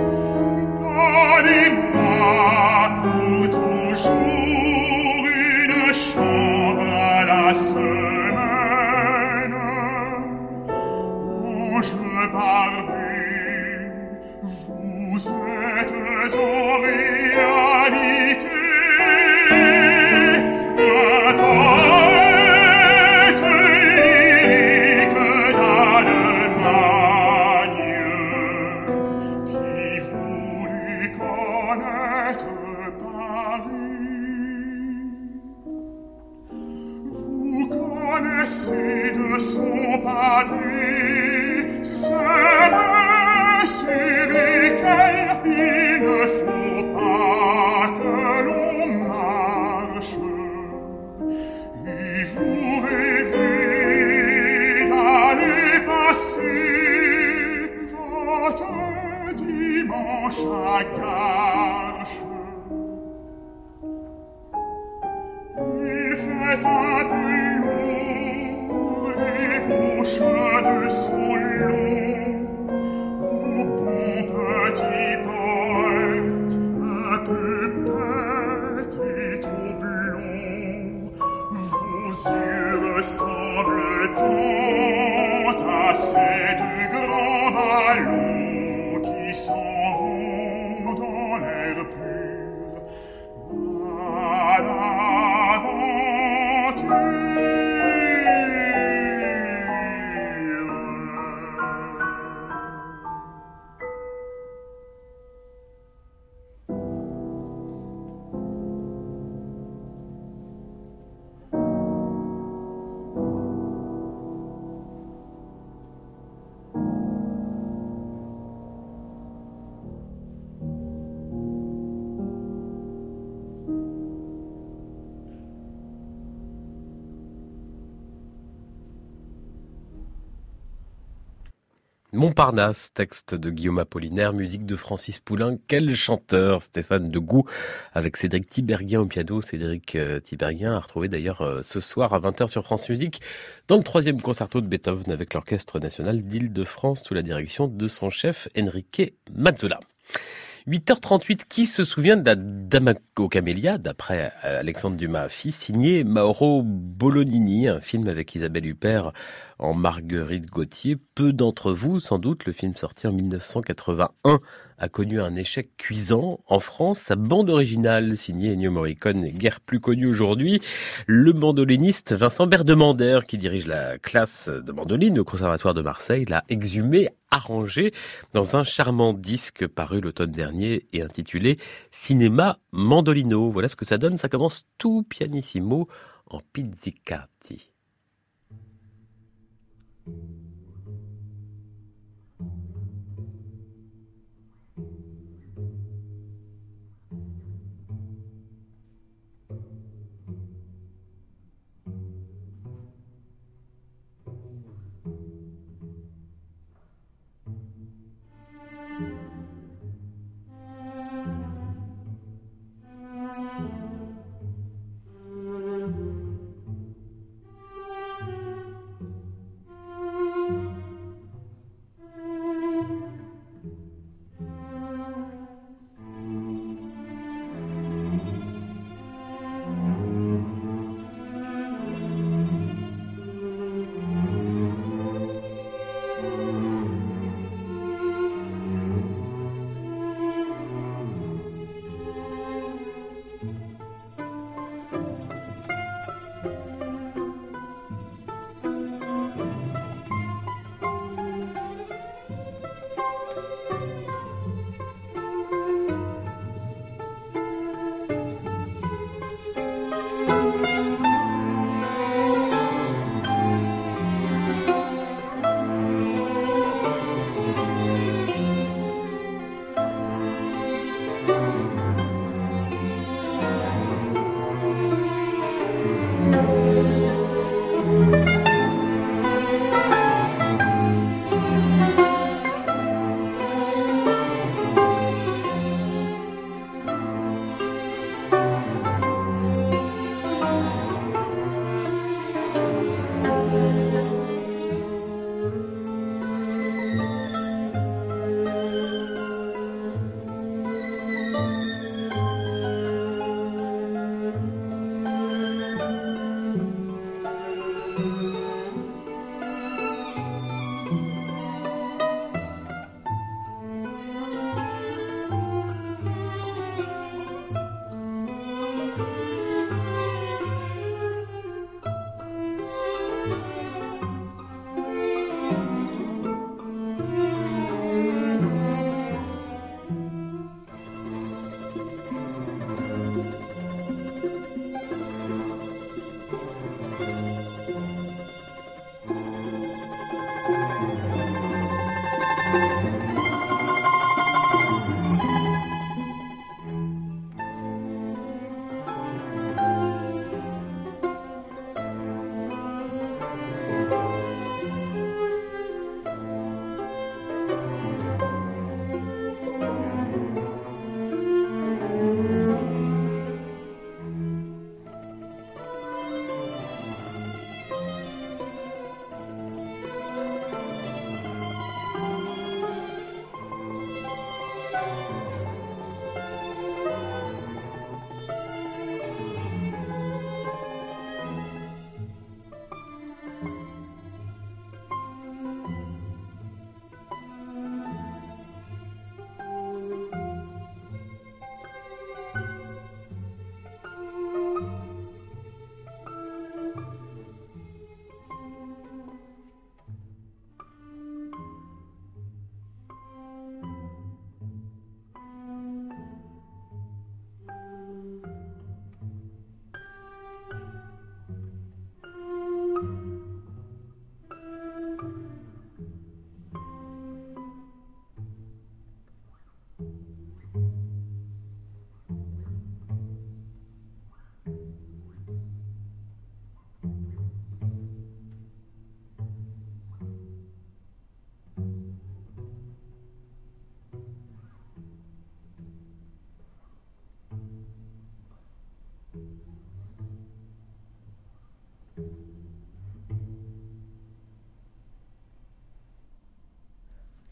ad tu acutum Montparnasse, texte de Guillaume Apollinaire, musique de Francis Poulain. Quel chanteur, Stéphane Degout, avec Cédric Tiberghien au piano. Cédric euh, Tiberghien a retrouvé d'ailleurs euh, ce soir à 20h sur France Musique dans le troisième concerto de Beethoven avec l'Orchestre National d'Île-de-France sous la direction de son chef Enrique Mazzola. 8h38, qui se souvient de la Dame aux camélias, d'après Alexandre Dumas, fils, signé Mauro Bolognini, un film avec Isabelle Huppert en Marguerite Gauthier. Peu d'entre vous, sans doute, le film sorti en 1981 a connu un échec cuisant. En France, sa bande originale, signée Ennio Morricone, est guère plus connue aujourd'hui. Le mandoliniste Vincent Berdemander, qui dirige la classe de mandoline au Conservatoire de Marseille, l'a exhumé, arrangé dans un charmant disque paru l'automne dernier et intitulé Cinéma Mandolino. Voilà ce que ça donne. Ça commence tout pianissimo en pizzicati.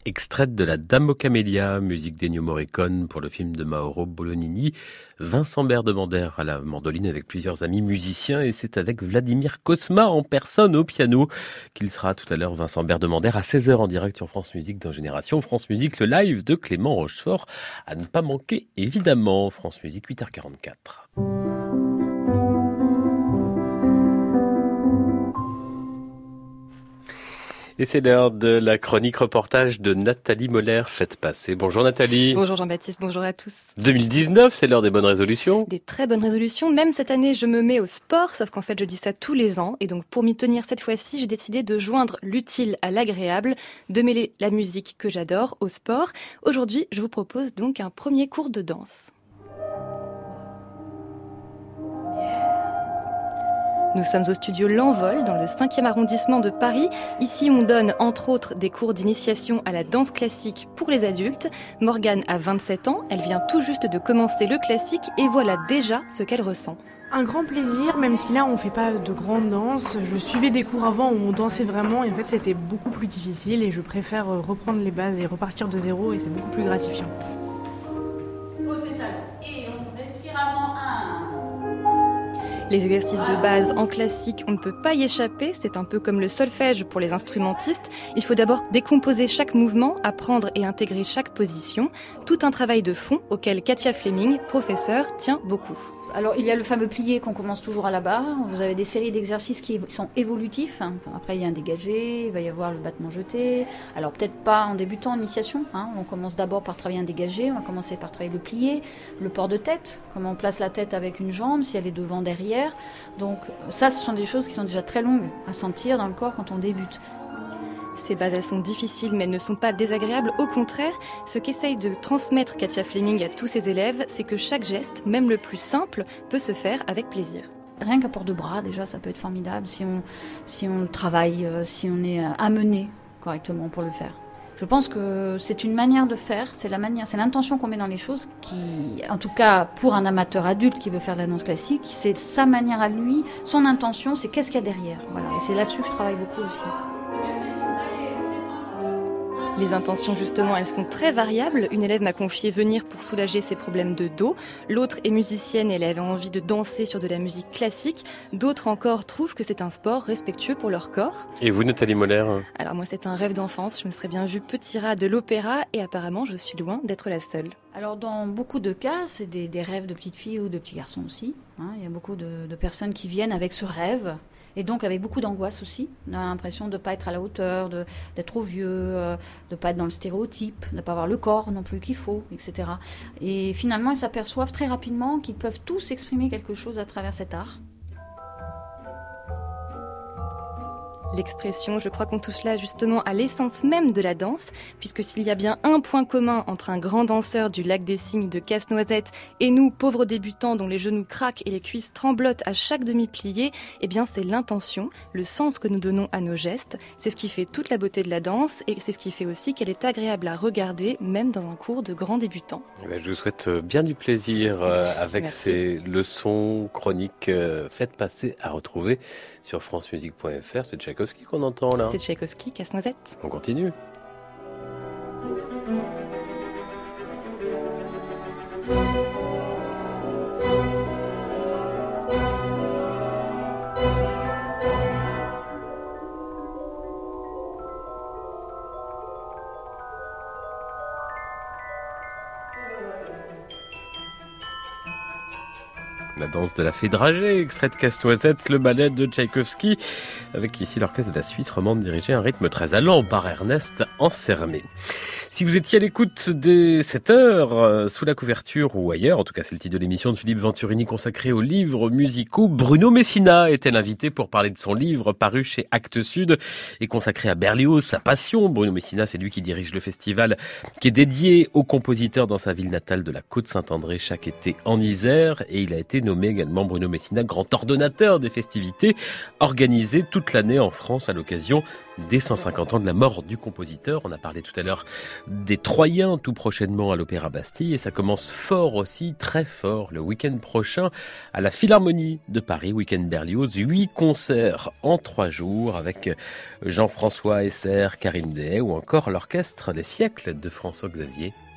Extraite de la Dame aux camélias, musique d'Ennio Morricone pour le film de Mauro Bolognini. Vincent Berdemander à la mandoline avec plusieurs amis musiciens et c'est avec Vladimir Kosma en personne au piano qu'il sera tout à l'heure Vincent Berdemander à 16h en direct sur France Musique dans Génération France Musique, le live de Clément Rochefort à ne pas manquer évidemment France Musique 8h44. Et c'est l'heure de la chronique reportage de Nathalie Moller, faites passer. Bonjour Nathalie. Bonjour Jean-Baptiste, bonjour à tous. 2019, c'est l'heure des bonnes résolutions. Des très bonnes résolutions. Même cette année, je me mets au sport, sauf qu'en fait, je dis ça tous les ans. Et donc, pour m'y tenir cette fois-ci, j'ai décidé de joindre l'utile à l'agréable, de mêler la musique que j'adore au sport. Aujourd'hui, je vous propose donc un premier cours de danse. Nous sommes au studio L'Envol, dans le 5e arrondissement de Paris. Ici, on donne entre autres des cours d'initiation à la danse classique pour les adultes. Morgane a 27 ans, elle vient tout juste de commencer le classique et voilà déjà ce qu'elle ressent. Un grand plaisir, même si là on fait pas de grande danse. Je suivais des cours avant où on dansait vraiment et en fait c'était beaucoup plus difficile et je préfère reprendre les bases et repartir de zéro et c'est beaucoup plus gratifiant. Les exercices de base en classique, on ne peut pas y échapper, c'est un peu comme le solfège pour les instrumentistes. Il faut d'abord décomposer chaque mouvement, apprendre et intégrer chaque position. Tout un travail de fond auquel Katia Fleming, professeure, tient beaucoup. Alors il y a le fameux plié qu'on commence toujours à la barre. Vous avez des séries d'exercices qui sont évolutifs. Après il y a un dégagé, il va y avoir le battement jeté. Alors peut-être pas en débutant en initiation. Hein. On commence d'abord par travailler un dégagé. On va commencer par travailler le plié, le port de tête, comment on place la tête avec une jambe, si elle est devant, derrière. Donc ça, ce sont des choses qui sont déjà très longues à sentir dans le corps quand on débute. Ces bases, sont difficiles, mais elles ne sont pas désagréables. Au contraire, ce qu'essaye de transmettre Katia Fleming à tous ses élèves, c'est que chaque geste, même le plus simple, peut se faire avec plaisir. Rien qu'à port de bras, déjà, ça peut être formidable si on, si on travaille, euh, si on est euh, amené correctement pour le faire. Je pense que c'est une manière de faire, c'est la manière, c'est l'intention qu'on met dans les choses qui, en tout cas pour un amateur adulte qui veut faire de la danse classique, c'est sa manière à lui, son intention, c'est qu'est-ce qu'il y a derrière. Voilà, et c'est là-dessus que je travaille beaucoup aussi. Les intentions, justement, elles sont très variables. Une élève m'a confié venir pour soulager ses problèmes de dos. L'autre est musicienne et elle avait envie de danser sur de la musique classique. D'autres encore trouvent que c'est un sport respectueux pour leur corps. Et vous, Nathalie Moller? Alors moi, c'est un rêve d'enfance. Je me serais bien vue petit rat de l'opéra et apparemment, je suis loin d'être la seule. Alors dans beaucoup de cas, c'est des, rêves de petites filles ou de petits garçons aussi. Hein. Il y a beaucoup de, de personnes qui viennent avec ce rêve et donc avec beaucoup d'angoisse aussi. On a l'impression de ne pas être à la hauteur, d'être trop vieux, euh, de ne pas être dans le stéréotype, de ne pas avoir le corps non plus qu'il faut, etc. Et finalement, ils s'aperçoivent très rapidement qu'ils peuvent tous exprimer quelque chose à travers cet art. L'expression, je crois qu'on touche là justement à l'essence même de la danse, puisque s'il y a bien un point commun entre un grand danseur du lac des cygnes de Casse-Noisette et nous, pauvres débutants dont les genoux craquent et les cuisses tremblotent à chaque demi-plié, eh bien c'est l'intention, le sens que nous donnons à nos gestes. C'est ce qui fait toute la beauté de la danse et c'est ce qui fait aussi qu'elle est agréable à regarder, même dans un cours de grands débutants. Eh ben, je vous souhaite euh, bien du plaisir euh, avec ces leçons chroniques euh, faites passer à retrouver sur francemusique.fr. C'est Tchaïkovski qu'on entend là. C'est Tchaïkovski, Casse-Noisette. On continue. La danse de la fée dragée, extrait de Casse-Noisette, le ballet de Tchaïkovski, avec ici l'orchestre de la Suisse romande dirigé à un rythme très allant par Ernest Ansermé. Si vous étiez à l'écoute des 7 heures, euh, sous la couverture ou ailleurs, en tout cas c'est le titre de l'émission de Philippe Venturini consacrée aux livres musicaux, Bruno Messina était l'invité pour parler de son livre paru chez Actes Sud et consacré à Berlioz, sa passion. Bruno Messina, c'est lui qui dirige le festival qui est dédié aux compositeurs dans sa ville natale de la Côte-Saint-André chaque été en Isère et il a été nommé également Bruno Messina grand ordonnateur des festivités organisées toute l'année en France à l'occasion des 150 ans de la mort du compositeur. On a parlé tout à l'heure des Troyens tout prochainement à l'Opéra Bastille et ça commence fort aussi, très fort, le week-end prochain à la Philharmonie de Paris, week-end Berlioz, huit concerts en trois jours avec Jean-François Esser, Karine Dehay ou encore l'orchestre des siècles de François-Xavier Roth.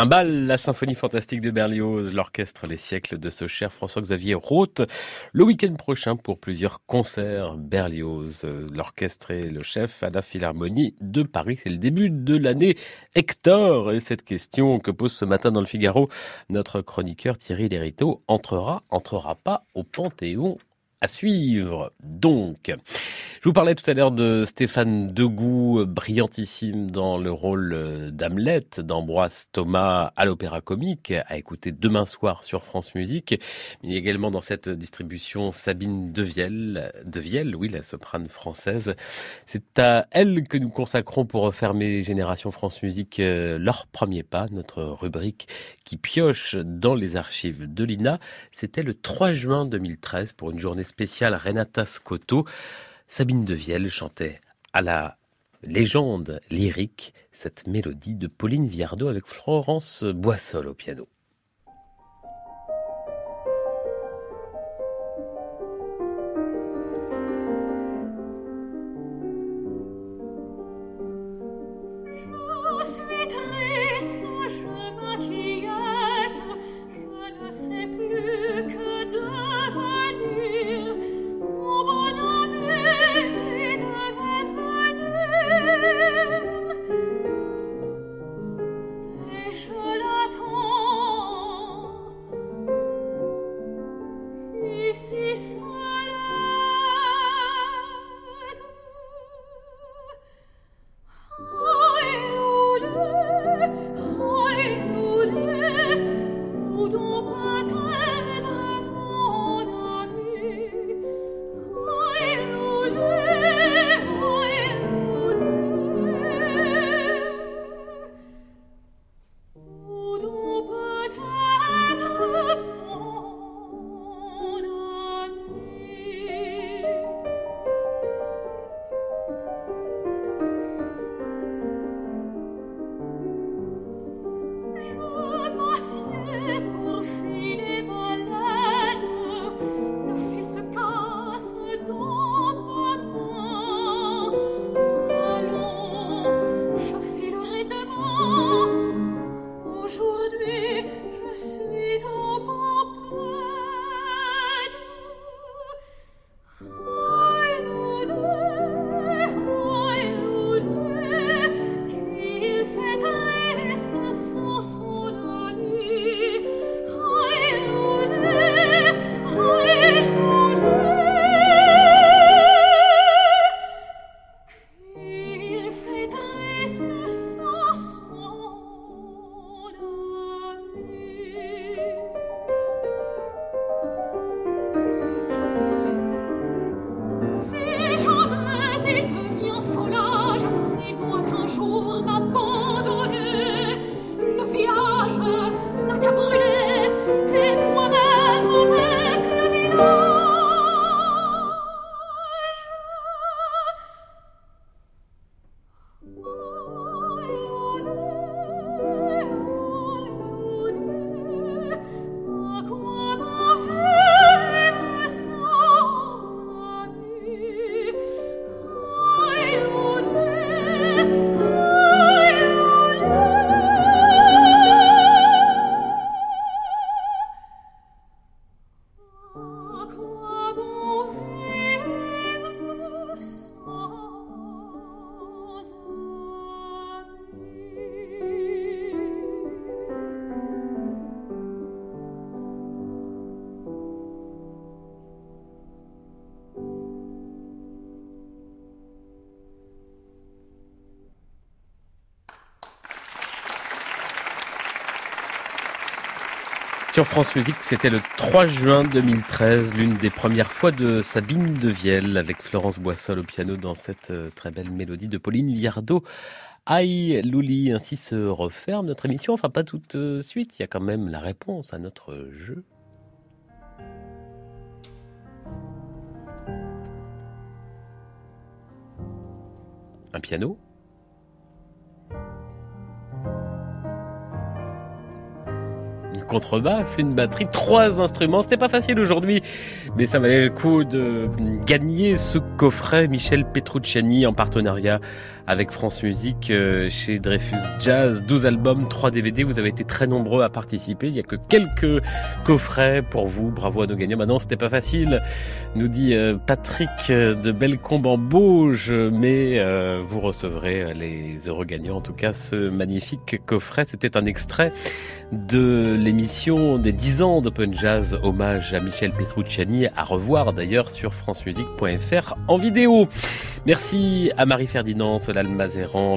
Un bal, la symphonie fantastique de Berlioz, l'orchestre Les siècles de ce cher François-Xavier Roth, le week-end prochain pour plusieurs concerts Berlioz. L'orchestre et le chef à la Philharmonie de Paris. C'est le début de l'année Hector. Et cette question que pose ce matin dans le Figaro notre chroniqueur Thierry Lériteau entrera, entrera pas au Panthéon à suivre. Donc, je vous parlais tout à l'heure de Stéphane Degout, brillantissime dans le rôle d'Hamlet d'Ambroise Thomas à l'Opéra Comique, à écouter demain soir sur France Musique. Il y a également dans cette distribution Sabine Devielle, Devielle, oui, la soprane française. C'est à elle que nous consacrons pour refermer Génération France Musique euh, leur premier pas, notre rubrique qui pioche dans les archives de l'INA. C'était le 3 juin 2013 pour une journée spéciale Renata Scotto. Sabine Devielle chantait à la légende lyrique cette mélodie de Pauline Viardot avec Florence Boissol au piano. France Musique, c'était le 3 juin 2013, l'une des premières fois de Sabine Devielle avec Florence Boissol au piano dans cette euh, très belle mélodie de Pauline Liardot. Aïe, Louli, ainsi se referme notre émission. Enfin, pas tout de suite, il y a quand même la réponse à notre jeu. Un piano contrebasse, une batterie, trois instruments. C'était pas facile aujourd'hui, mais ça valait le coup de gagner ce coffret Michel Petrucciani en partenariat avec France Musique euh, chez Dreyfus Jazz. 12 albums, 3 DVD. Vous avez été très nombreux à participer. Il n'y a que quelques coffrets pour vous. Bravo à nos gagnants. Maintenant, c'était pas facile, nous dit euh, Patrick de Bellecombe en Bauge, mais euh, vous recevrez les heureux gagnants. En tout cas, ce magnifique coffret, c'était un extrait de l'émission des 10 ans d'Open Jazz, hommage à Michel Petrucciani, à revoir d'ailleurs sur francemusique.fr en vidéo. Merci à Marie-Ferdinand,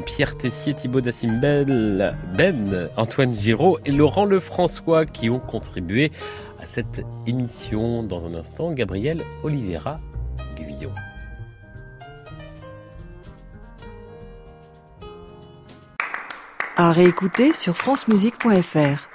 Pierre Tessier, Thibaut Dacimbel, Ben, Antoine Giraud et Laurent Lefrançois qui ont contribué à cette émission. Dans un instant, Gabriel Oliveira Guyon. À réécouter sur francemusique.fr.